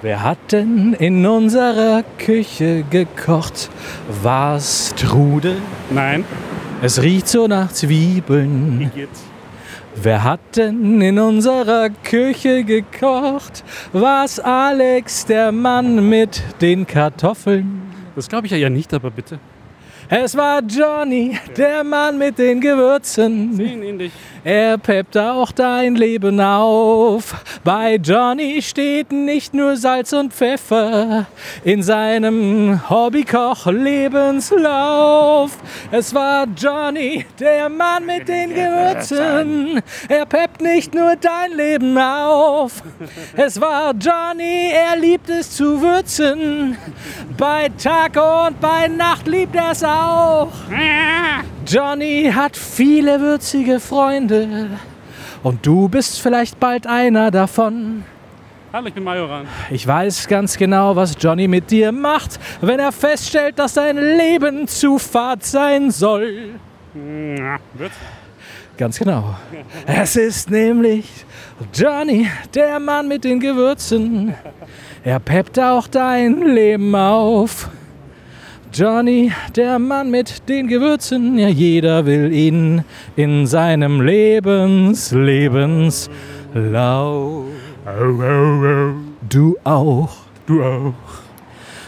Wer hat denn in unserer Küche gekocht? War's Trude? Nein. Es riecht so nach Zwiebeln. Igitt. Wer hat denn in unserer Küche gekocht? War's Alex, der Mann mit den Kartoffeln? Das glaube ich ja nicht, aber bitte. Es war Johnny, der Mann mit den Gewürzen. Er peppt auch dein Leben auf. Bei Johnny steht nicht nur Salz und Pfeffer in seinem Hobbykoch-Lebenslauf. Es war Johnny, der Mann mit den Gewürzen. Er peppt nicht nur dein Leben auf. Es war Johnny, er liebt es zu würzen. Bei Tag und bei Nacht liebt er es auch. Johnny hat viele würzige Freunde. Und du bist vielleicht bald einer davon. Hallo, ich bin Majoran. Ich weiß ganz genau, was Johnny mit dir macht, wenn er feststellt, dass dein Leben zu fad sein soll. Na, Wird? Ganz genau. Es ist nämlich Johnny, der Mann mit den Gewürzen. Er peppt auch dein Leben auf. Johnny, der Mann mit den Gewürzen, ja jeder will ihn in seinem Lebens, Lebenslauf. Du auch. Du auch.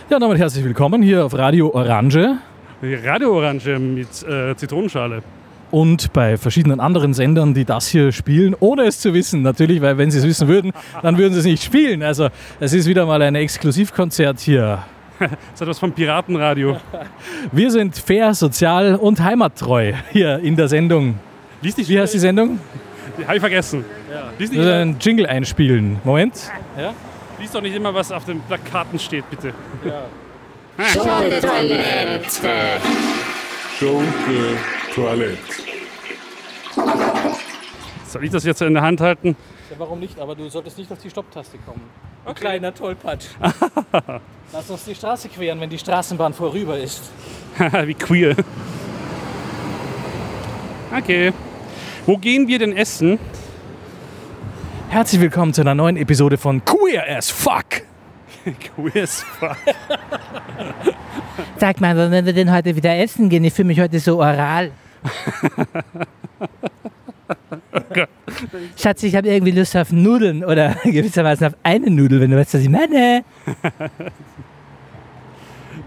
Ja, damit herzlich willkommen hier auf Radio Orange Die Radio-Orange mit äh, Zitronenschale. und bei verschiedenen anderen Sendern, die das hier spielen, ohne es zu wissen. Natürlich, weil wenn sie es wissen würden, dann würden sie es nicht spielen. Also es ist wieder mal ein Exklusivkonzert hier. Das ist etwas vom Piratenradio. Wir sind fair, sozial und heimattreu hier in der Sendung. Lies dich Wie heißt die Sendung? Habe ich vergessen. Lies, Wir nicht, werden einen Jingle einspielen. Moment. Ja? lies doch nicht immer, was auf den Plakaten steht, bitte. Schunke Toilette. Soll ich das jetzt in der Hand halten? Ja, warum nicht? Aber du solltest nicht auf die Stopptaste kommen. Du kleiner Tollpatsch. Lass uns die Straße queren, wenn die Straßenbahn vorüber ist. Wie queer. Okay. Wo gehen wir denn essen? Herzlich willkommen zu einer neuen Episode von Queer as Fuck. Queer as fuck. Sag mal, wollen wir denn heute wieder essen gehen? Ich fühle mich heute so oral. Schatz, ich habe irgendwie Lust auf Nudeln oder gewissermaßen auf eine Nudel, wenn du weißt, was ich meine.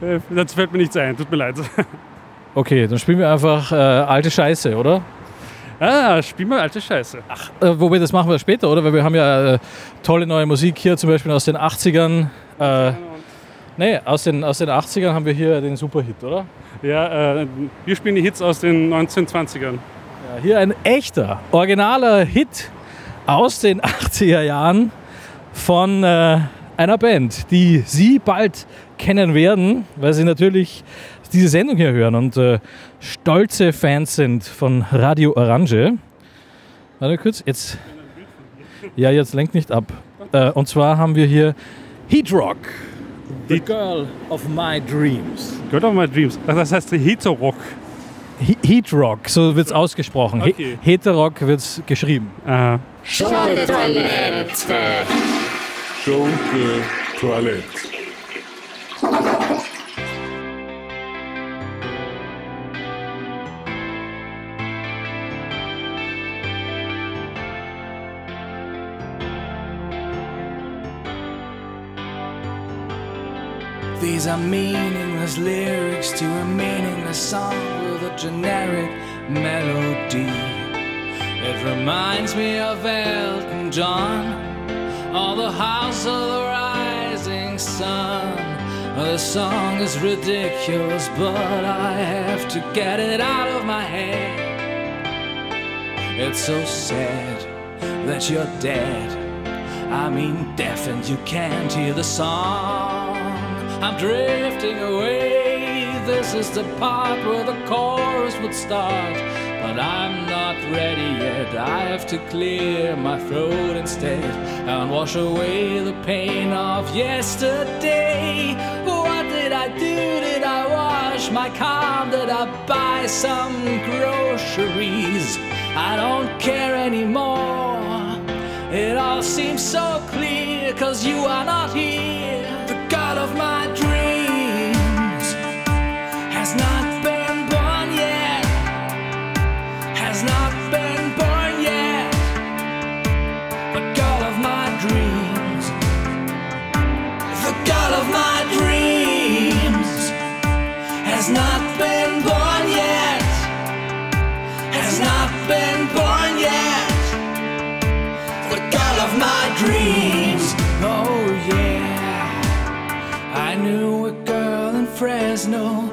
Äh, Das fällt mir nichts ein, tut mir leid. Okay, dann spielen wir einfach äh, alte Scheiße, oder? Ah, spiel mal alte Scheiße. Äh, wobei, das machen wir später, oder? Weil wir haben ja äh, tolle neue Musik hier, zum Beispiel aus den 80ern. Äh, nee, aus den, aus den 80ern haben wir hier den Superhit, oder? Ja, äh, wir spielen die Hits aus den 1920ern. Hier ein echter, originaler Hit aus den 80er Jahren von äh, einer Band, die Sie bald kennen werden, weil Sie natürlich diese Sendung hier hören und äh, stolze Fans sind von Radio Orange. Warte kurz, jetzt. Ja, jetzt lenkt nicht ab. Äh, und zwar haben wir hier Heat Rock, The Girl of My Dreams. Gehört auf my dreams. Ach, das heißt Hetero-Rock. He- Heat Rock, so wird es ausgesprochen. He- Okay. Heterock wird es geschrieben. Aha. Schunke Toilette. These are meaningless lyrics to a meaningless song with a generic melody. It reminds me of Elton John or the House of the Rising Sun. Oh, the song is ridiculous, but I have to get it out of my head. It's so sad that you're dead. I mean, deaf and you can't hear the song. I'm drifting away. This is the part where the chorus would start. But I'm not ready yet. I have to clear my throat instead and wash away the pain of yesterday. What did I do? Did I wash my car? Did I buy some groceries? I don't care anymore. It all seems so clear cause you are not here. Has not been born yet. Has not been born yet. The God of my dreams. Oh yeah. I knew a girl in Fresno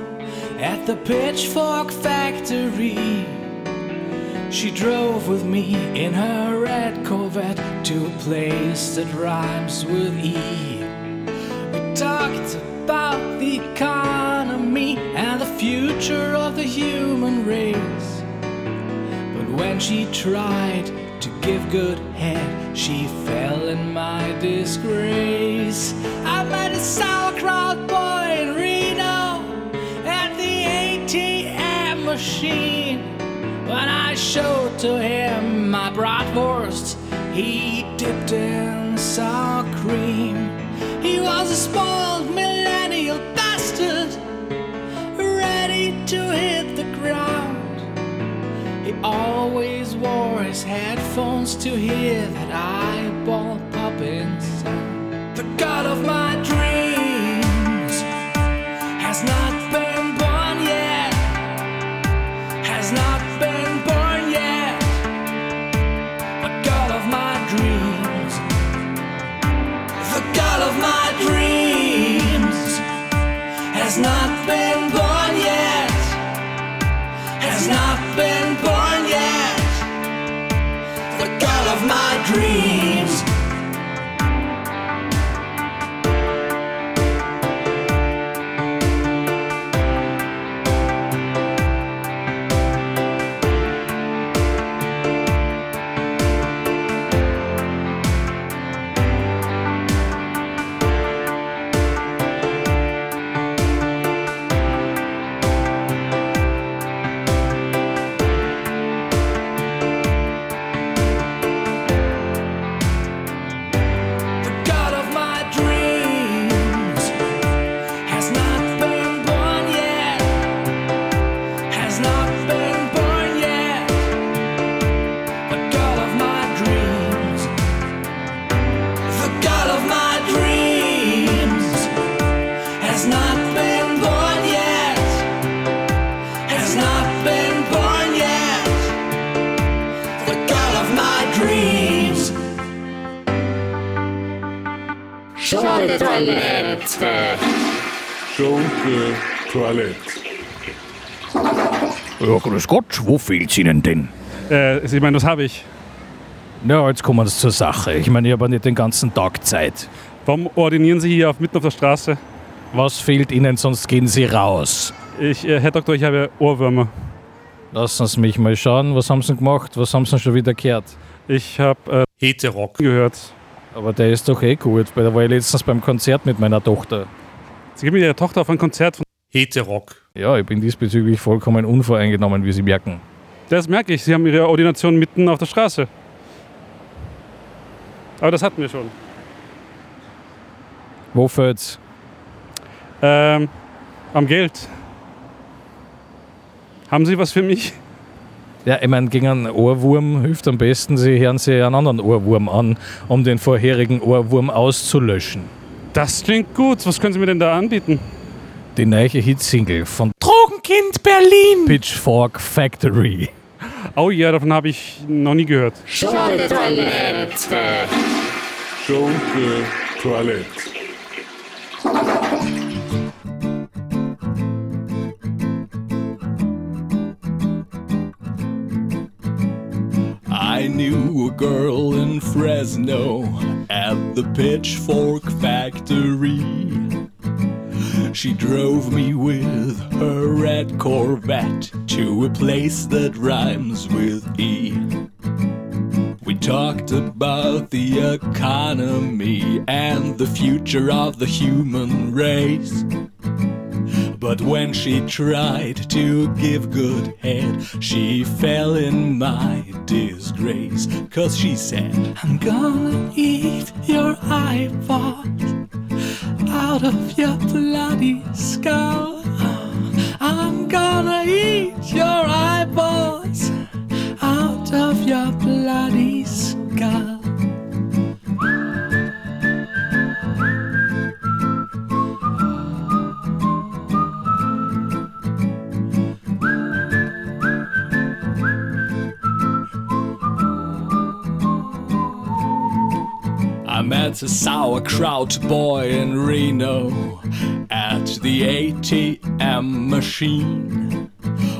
at the Pitchfork Factory. She drove with me in her red Corvette to a place that rhymes with E. We talked about the economy future of the human race. But when she tried to give good head, she fell in my disgrace. I met a sauerkraut boy in Reno at the ATM machine. When I showed to him my bratwurst, he dipped in sour cream. He was a spoiled millennial to hit the ground. He always wore his headphones to hear that eyeball popping sound. The God of my dreams has not been born yet. Has not been born yet. The God of my dreams. The God of my dreams has not been Schunke Toilette. Ja, grüß Gott, wo fehlt's Ihnen denn? Äh, ich meine, das habe ich. Na, jetzt kommen wir zur Sache. Ich meine, ich habe nicht den ganzen Tag Zeit. Warum ordinieren Sie hier auf, mitten auf der Straße? Was fehlt Ihnen, sonst gehen Sie raus. Ich, äh, Herr Doktor, ich habe Ohrwürmer. Lassen Sie mich mal schauen, was haben Sie denn gemacht? Was haben Sie denn schon wieder gehört? Ich habe äh, Heterock. gehört. Aber der ist doch eh gut, weil da war ich letztens beim Konzert mit meiner Tochter. Sie gehen mit Ihrer Tochter auf ein Konzert von. Heterock. Ja, ich bin diesbezüglich vollkommen unvoreingenommen, wie Sie merken. Das merke ich. Sie haben Ihre Ordination mitten auf der Straße. Aber das hatten wir schon. Wo fehlt's? Ähm, am Geld. Haben Sie was für mich? Ja, ich meine, gegen einen Ohrwurm hilft am besten, Sie hören sich einen anderen Ohrwurm an, um den vorherigen Ohrwurm auszulöschen. Das klingt gut. Was können Sie mir denn da anbieten? Die neue Hitsingle von Drogenkind Berlin. Pitchfork Factory. Oh ja, davon habe ich noch nie gehört. Schunke Toilette. I the Pitchfork Factory. She drove me with her red Corvette to a place that rhymes with E. We talked about the economy and the future of the human race. But when she tried to give good head, she fell in my disgrace. Cause she said, I'm gonna eat your eyeballs out of your bloody skull. I'm gonna eat your eyeballs out of your bloody skull. I met a sauerkraut boy in Reno at the ATM machine.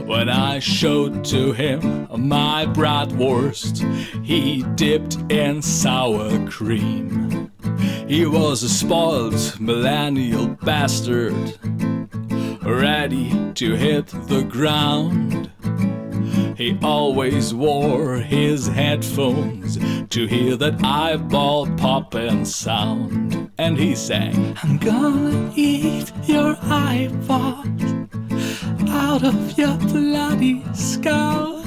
When I showed to him my bratwurst, he dipped in sour cream. He was a spoiled millennial bastard, ready to hit the ground. He always wore his headphones to hear that eyeball popping sound. And he sang, I'm gonna eat your eyeballs out of your bloody skull.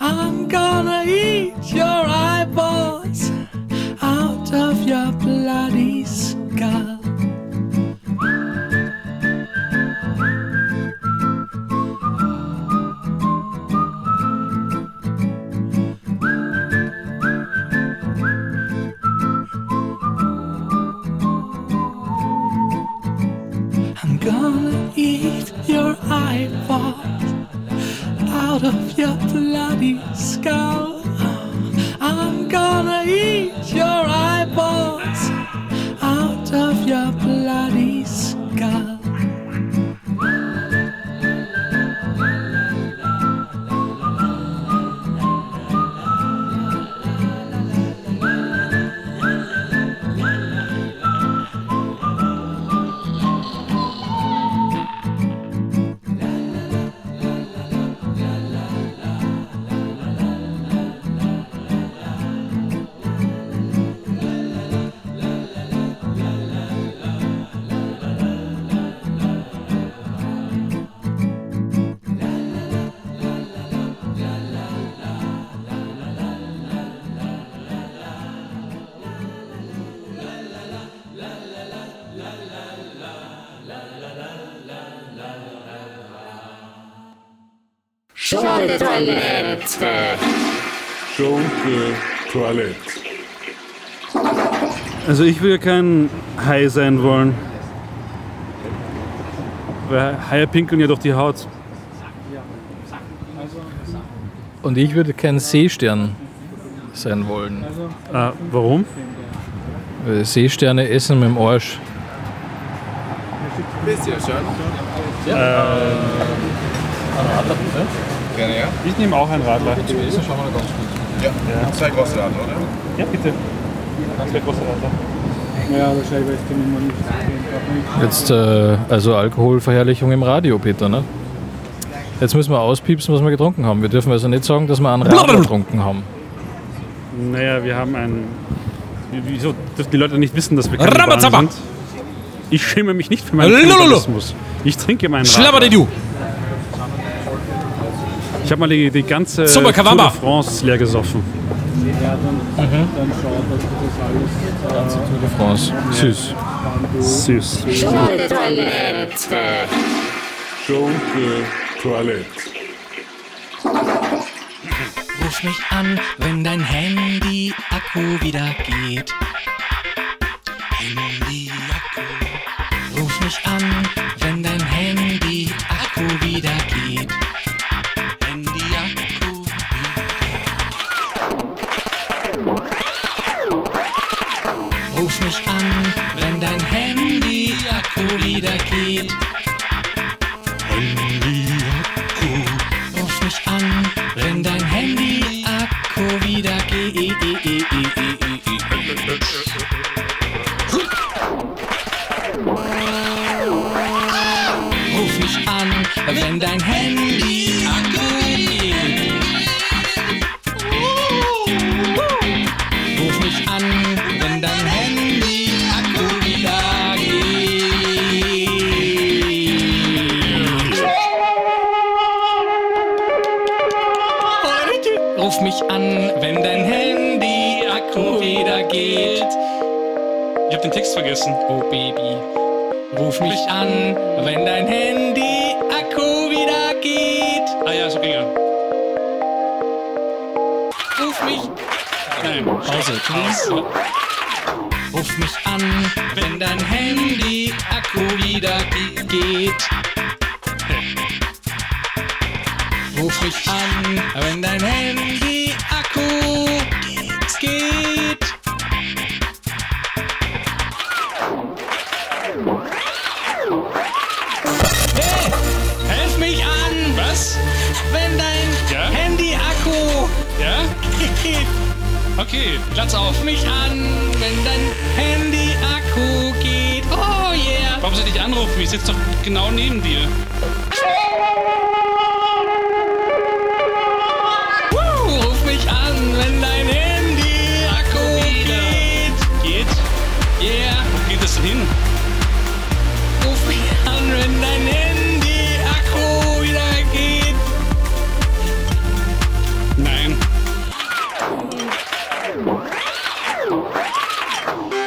I'm gonna eat your eyeballs out of your bloody skull. Show de Toilette. Also ich will kein Hai sein wollen. Weil Haie pinkeln ja durch die Haut. Und ich würde kein Seestern sein wollen. Äh, warum? Weil Seesterne essen mit dem Arsch. Ich nehme auch ein Radler. Ja, zwei große Laden, oder? Ja, bitte. Zwei große Radler. Jetzt, äh, also Alkoholverherrlichung im Radio, Peter, ne? Jetzt müssen wir auspiepsen, was wir getrunken haben. Wir dürfen also nicht sagen, dass wir einen Radler getrunken haben. Naja, wir haben ein. Wieso dürfen die Leute nicht wissen, dass wir keine sind? Ich schäme mich nicht für meinen! Kannibalismus. Ich trinke meinen Schlabber Radler. Ich habe mal die, die ganze Super Tour de France leer gesoffen. Tour de France. Süß. Süß. Show de Toilette. Ruf mich an, wenn dein Handy Akku wieder geht. Handy Akku. Ruf mich an, wieder ruf mich an, wenn dein Handy-Akku wieder geht. Ich hab den Text vergessen. Oh Baby. Ruf mich an, wenn dein Handy-Akku wieder geht. Ah ja, so ging er. Ruf mich. Nein, Pause. Pause. Ruf mich an, wenn dein Handy-Akku wieder geht. Ruf mich an, wenn dein Handy Akku geht. Hey, helf mich an, Was? wenn dein Ja? Handy Akku Ja? geht. Okay, Platz auf. Mich an, wenn dein Handy Akku geht. Oh yeah. Warum soll ich dich anrufen? Ich sitze doch genau neben dir. Es denn hin? Ruf mich an, wenn dein Handy Akku wieder geht. Nein.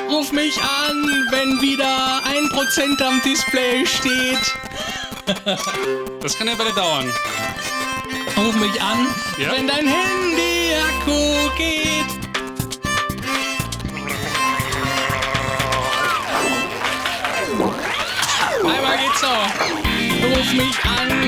Ruf mich an, wenn wieder ein Prozent am Display steht. Das kann ja bei dir dauern. Ruf mich an, Ja? wenn dein Handy Akku geht. Einmal geht's so. Ruf mich an,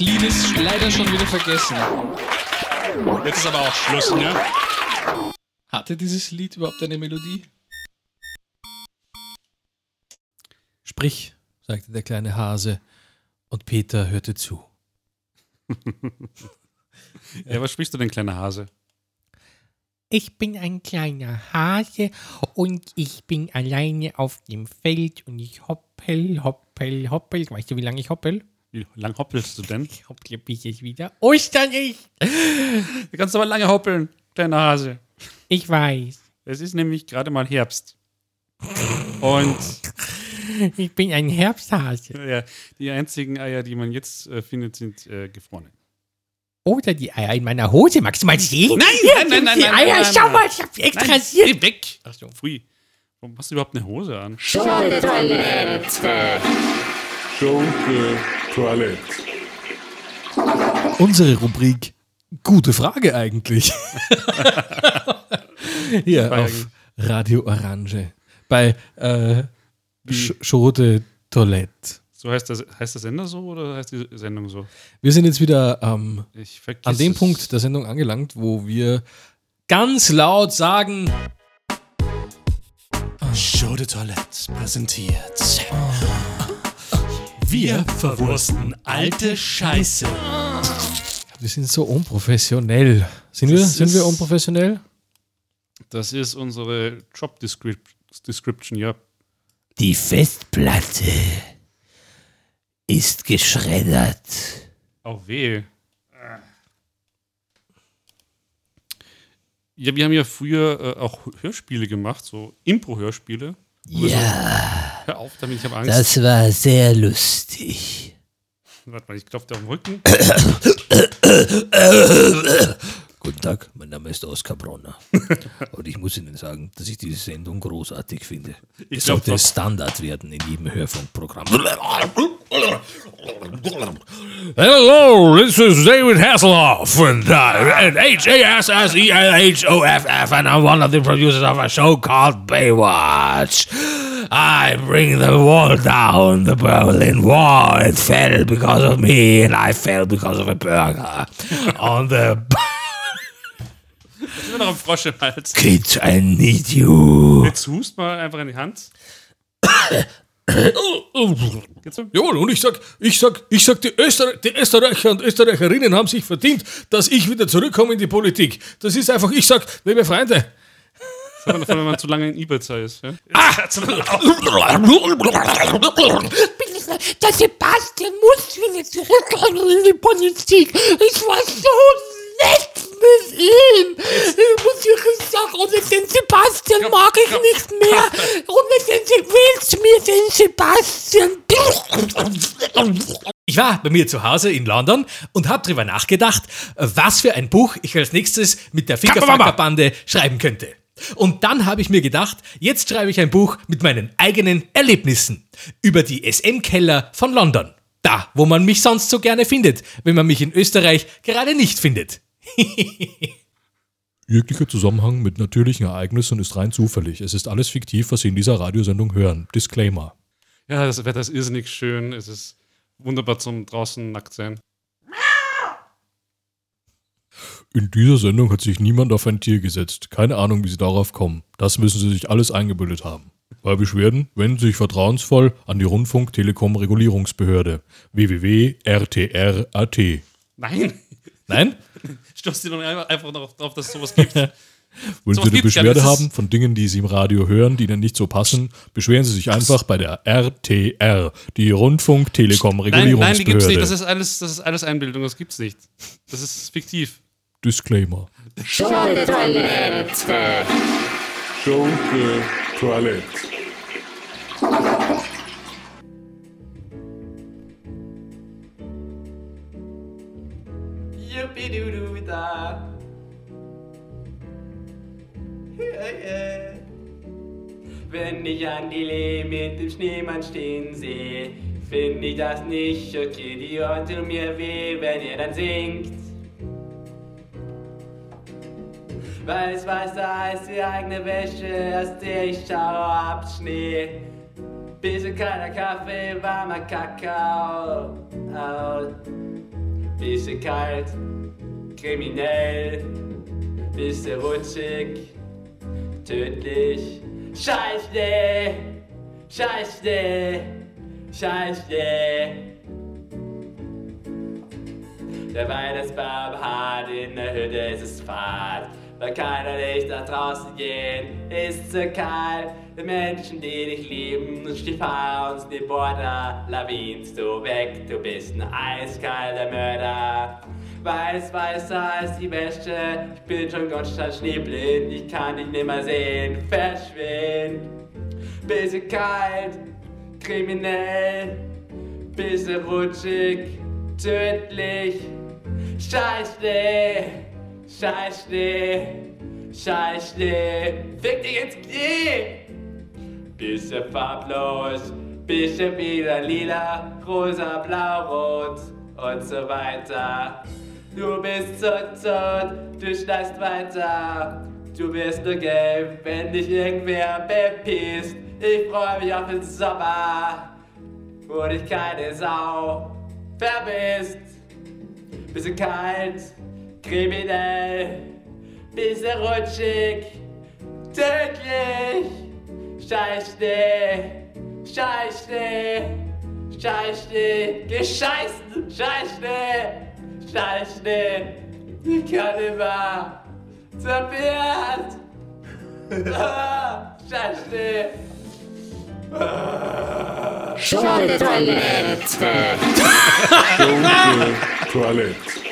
Dieses Liedes leider schon wieder vergessen. Jetzt ist aber auch Schluss, ne? Hatte dieses Lied überhaupt eine Melodie? Sprich, sagte der kleine Hase, und Peter hörte zu. Ja, was sprichst du denn, kleiner Hase? Ich bin ein kleiner Hase und ich bin alleine auf dem Feld und ich hoppel, hoppel, hoppel. Weißt du, wie lange ich hoppel? Wie lang hoppelst du denn? Ich hopple bis es wieder Ostern ist. Du kannst aber lange hoppeln, kleiner Hase. Ich weiß. Es ist nämlich gerade mal Herbst. Und Ich bin ein Herbsthase. ja, die einzigen Eier, die man jetzt äh, findet, sind äh, gefrorene. Oder die Eier in meiner Hose. Magst du mal sehen? Nein, nein, nein, nein, Die nein, Eier, nein, nein, schau nein. mal, ich hab extra Nein, geh weg! Ach so, pfui. Warum hast du überhaupt eine Hose an? Schunke Toilette. Unsere Rubrik Gute Frage eigentlich. Hier auf Radio Orange. Bei äh, Sch Schrote Toilette. So heißt, das, heißt der Sender so oder heißt die Sendung so? Wir sind jetzt wieder ähm, an dem es. Punkt der Sendung angelangt, wo wir ganz laut sagen, Show de Toilette präsentiert. Wir verwursten alte Scheiße. wir sind so unprofessionell. Sind wir, Das sind wir ist- unprofessionell? Das ist unsere Job Descrip Description, ja. Die Festplatte ist geschreddert. Auch weh. Ja, wir haben ja früher äh, auch Hörspiele gemacht, so Impro-Hörspiele. Ja, Hör auf damit, ich habe Angst. das war sehr lustig. Warte mal, ich klopfe dir auf den Rücken. Guten Tag, mein Name ist Oskar Bronner. Und ich muss Ihnen sagen, dass ich diese Sendung großartig finde. Ich es sollte doch. Standard werden in jedem Hörfunkprogramm. Hello, this is David Hasselhoff and, uh, and H-A-S-S-E-L-H-O-F-F and I'm one of the producers of a show called Baywatch. I bring the wall down, the Berlin Wall. It fell because of me and I fell because of a burger. On the Immer noch ein Frosch im Hals. Kids, I need you. Jetzt hust mal einfach in die Hand. Jawohl, und ich sag, ich sag, ich sag, die, Öster die Österreicher und Österreicherinnen haben sich verdient, dass ich wieder zurückkomme in die Politik. Das ist einfach, ich sag, liebe Freunde. Vor allem, wenn man zu lange in Ibiza ist. Ja? Der Sebastian muss wieder zurückkommen in die Politik. Es war so nett mit ihm. Ich muss wirklich sagen, ohne den Sebastian mag ich nicht mehr. Ohne den Se- willst du mir den Sebastian. Ich war bei mir zu Hause in London und habe darüber nachgedacht, was für ein Buch ich als nächstes mit der Fickerfacker-Bande schreiben könnte. Und dann habe ich mir gedacht, jetzt schreibe ich ein Buch mit meinen eigenen Erlebnissen über die SM-Keller von London. Da, wo man mich sonst so gerne findet, wenn man mich in Österreich gerade nicht findet. Jeglicher Zusammenhang mit natürlichen Ereignissen ist rein zufällig. Es ist alles fiktiv, was Sie in dieser Radiosendung hören. Disclaimer. Ja, das Wetter ist irrsinnig schön. Es ist wunderbar zum draußen nackt sein. In dieser Sendung hat sich niemand auf ein Tier gesetzt. Keine Ahnung, wie Sie darauf kommen. Das müssen Sie sich alles eingebildet haben. Bei Beschwerden wenden Sie sich vertrauensvoll an die Rundfunk-Telekom-Regulierungsbehörde www.rtr.at. Nein! Nein? Stoß dir doch einfach, noch drauf, dass es sowas gibt. Wenn Sowas Sie eine Beschwerde. Das haben von Dingen, die Sie im Radio hören, die Ihnen nicht so passen, beschweren Sie sich einfach bei der RTR, die nein, nein, die gibt's Rundfunk-Telekom-Regulierungsbehörde. nicht. Das ist, alles, das ist alles Einbildung, das gibt's nicht. Das ist fiktiv. Disclaimer. Schunke Toilette. Yippie-doo-doo-da. Wenn ich an die Lee mit dem Schneemann stehen sehe, finde ich das nicht okay. Die Ohren tun mir weh, wenn ihr dann singt. Weil es weißer als die eigene Wäsche, aus der ich schaue ab Schnee. Bisschen kalter Kaffee, warmer Kakao. Bisschen kalt, kriminell, bisschen rutschig, tödlich. Scheiße, Scheiße, Scheiße. Der Weihnachtsbaum hat in der Hütte, es ist Fahrt. Weil keiner Licht nach draußen gehen, ist zu kalt. Die Menschen, die dich lieben, und die fahren uns die Border, lawinst du weg, du bist ein eiskalter Mörder. Weiß, weißer als die Wäsche, ich bin schon Gottstadt schneeblind, ich kann dich nimmer sehen, verschwind. Bisschen kalt, kriminell, bisschen rutschig, tödlich. Scheiße, Scheiße, Scheiße, fick dich ins Knie! Bisschen farblos, bisschen wieder lila, rosa, blau, rot und so weiter. Du bist so tot, du schneist weiter. Du wirst nur gelb, wenn dich irgendwer bepisst. Ich freue mich auf den Sommer, wo dich keine Sau verbisst. Bisschen kalt, kriminell, bisschen rutschig, tödlich. Scheiße, Scheiße, Scheiße, gescheißen, Scheiße, Scheiße. Ich kann immer zerbiert. Ah, Scheiße. Schunke Toilette.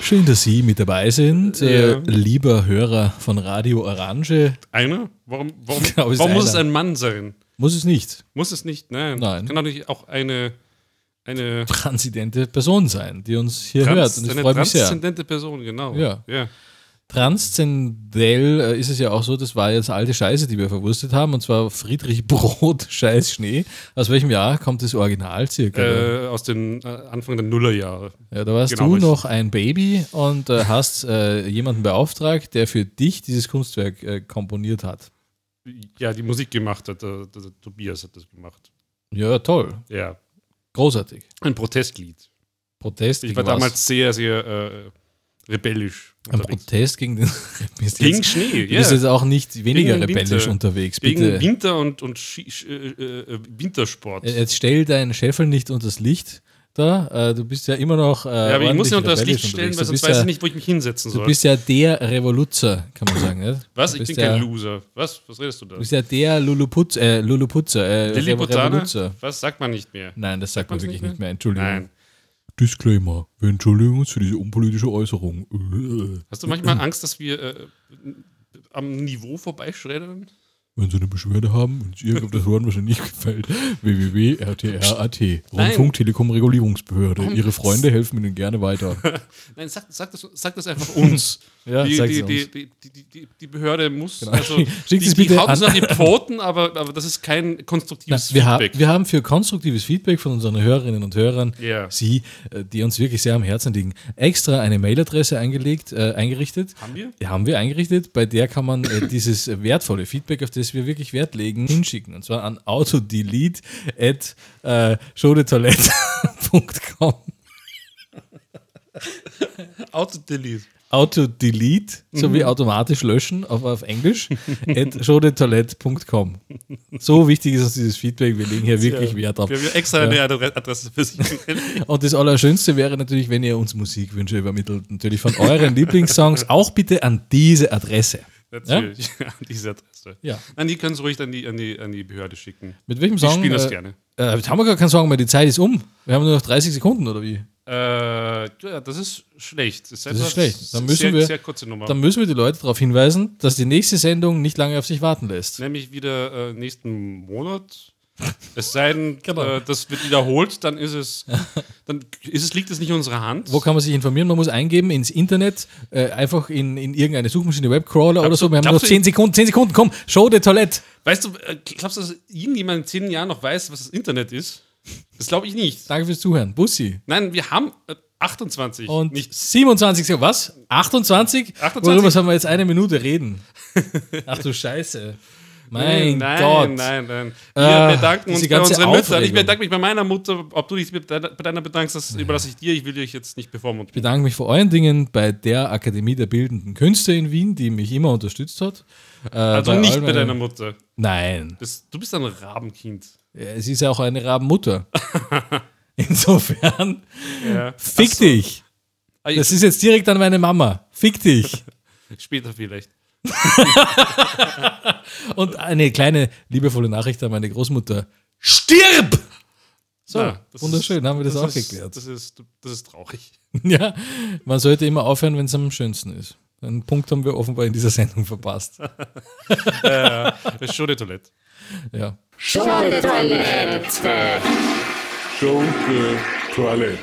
Schön, dass Sie mit dabei sind, äh, Ja. lieber Hörer von Radio Orange. Einer? Warum, warum, glaube, es warum muss es ein Mann sein? Muss es nicht Muss es nicht? Nein. Nein. Kann nicht auch eine, eine, transidente Person sein, die uns hier hört. Und ich eine freue mich sehr. transzendente Person, genau. Ja. ja. Transzendell äh, ist es ja auch so, das war jetzt alte Scheiße, die wir verwurstet haben, und zwar Friedrich Brot, Scheiß Schnee. Aus welchem Jahr kommt das Original circa? Äh, aus den äh, Anfang der Nullerjahre. ja, da warst genau, du noch ein Baby und äh, hast äh, jemanden beauftragt, der für dich dieses Kunstwerk äh, komponiert hat. Ja, die Musik gemacht hat. Der, der, der Tobias hat das gemacht. Ja, toll. Ja. Großartig. Ein Protestlied. Protest. Ich war was? damals sehr, sehr äh, rebellisch Ein unterwegs. Protest gegen den bist Gegen jetzt, Schnee, Du bist jetzt auch nicht weniger Wegen rebellisch Winter. unterwegs. Bitte, Winter und, und Sch- äh, äh, Wintersport. jetzt stell deinen Scheffel nicht unter das Licht da. Äh, du bist ja immer noch. Äh, ja, aber ich muss ja unter das Licht stellen, weil Du sonst weiß ich nicht, wo ich mich hinsetzen Du soll. bist ja der Revoluzer, kann man sagen. Nicht? Was? Du Ich bin ja, kein Loser. Was? Was redest du da? Du bist ja der Luluputz, äh, Luluputzer, äh? Revoluzer. Was sagt man nicht mehr? Nein, das sagt man man's wirklich nicht nicht mehr. Entschuldigung. Nein. Disclaimer. Wir entschuldigen uns für diese unpolitische Äußerung. Hast du manchmal Angst, dass wir äh, am Niveau vorbeischreddern? Wenn Sie eine Beschwerde haben und irgendwas hören, was Ihnen nicht gefällt, www.rtr.at, Nein. Rundfunk Telekom Regulierungsbehörde. Warum- Ihre Freunde helfen Ihnen gerne weiter. Nein, sag, sag, das, sag das einfach uns. Ja, die, die, uns. die, die, die, die, die Behörde muss. Genau. Also, Schick- schickt die, es die bitte haut uns an- an die Pfoten, aber, aber das ist kein Na, konstruktives wir, ha Feedback. wir haben für konstruktives Feedback von unseren Hörerinnen und Hörern, Ja. Sie, äh, die uns wirklich sehr am Herzen liegen, extra eine Mailadresse eingelegt, äh, eingerichtet. Haben wir? Ja, haben wir eingerichtet, bei der kann man äh, dieses wertvolle Feedback, auf das wir wirklich Wert legen, hinschicken. Und zwar an autodelete at äh. Auto-Delete. Autodelete, so wie automatisch löschen auf, auf Englisch, at showdetoilette.com. So wichtig ist uns dieses Feedback, wir legen hier wirklich Wert drauf. Wir haben ja extra eine Adre- Adresse für sich. Und das Allerschönste wäre natürlich, wenn ihr uns Musikwünsche übermittelt. Natürlich von euren Lieblingssongs, auch bitte an diese Adresse. Natürlich, ja? diese Adresse. Ja. Nein, die können es ruhig an die, an, die, an die Behörde schicken. Mit welchem Song? spielen das äh, gerne. Äh, jetzt haben wir gar keinen Song mehr, die Zeit ist um. Wir haben nur noch 30 Sekunden, oder wie? Äh, ja, das ist schlecht. Das ist, Das ist schlecht. Dann müssen sehr, wir- sehr kurze Nummer. Dann müssen wir die Leute darauf hinweisen, dass die nächste Sendung nicht lange auf sich warten lässt. Nämlich wieder äh, nächsten Monat. Es sei denn, Genau. äh, das wird wiederholt, dann ist es, dann ist es, liegt es nicht in unserer Hand. Wo kann man sich informieren? Man muss eingeben ins Internet, äh, einfach in, in irgendeine Suchmaschine, Webcrawler oder so. Wir haben noch glaubst du- 10 Sekunden, 10 Sekunden, komm, Show de Toilette. Weißt du, äh, glaubst du, dass irgendjemand in zehn Jahren noch weiß, was das Internet ist? Das glaube ich nicht. Danke fürs Zuhören. Bussi. Nein, wir haben äh, 28. Und nicht 27 Sekunden. Was? 28? 28? Worüber sollen wir jetzt eine Minute reden? Ach du Scheiße. Mein nein, Gott. Nein, nein, Äh, Wir bedanken uns bei unseren Müttern. Ich bedanke mich bei meiner Mutter. Ob du dich bei deiner, bedankst, das überlasse ich dir. Ich will dich jetzt nicht bevormunden. Ich bedanke mich vor allen Dingen bei der Akademie der Bildenden Künste in Wien, die mich immer unterstützt hat. Äh, Also bei nicht bei deiner Mutter. Nein. Das, du bist ein Rabenkind. Es ist ja auch eine Rabenmutter. Insofern, Ja. fick so. dich. Ah, Das ist jetzt direkt an meine Mama. Fick dich. Später vielleicht. Und eine kleine liebevolle Nachricht an meine Großmutter. Stirb! So, das wunderschön, haben wir das, auch ist, geklärt. Das ist, das ist traurig. Ja, man sollte immer aufhören, wenn es am schönsten ist. Einen Punkt haben wir offenbar in dieser Sendung verpasst. Das ist schon die Toilette. Ja. Show de Toilette.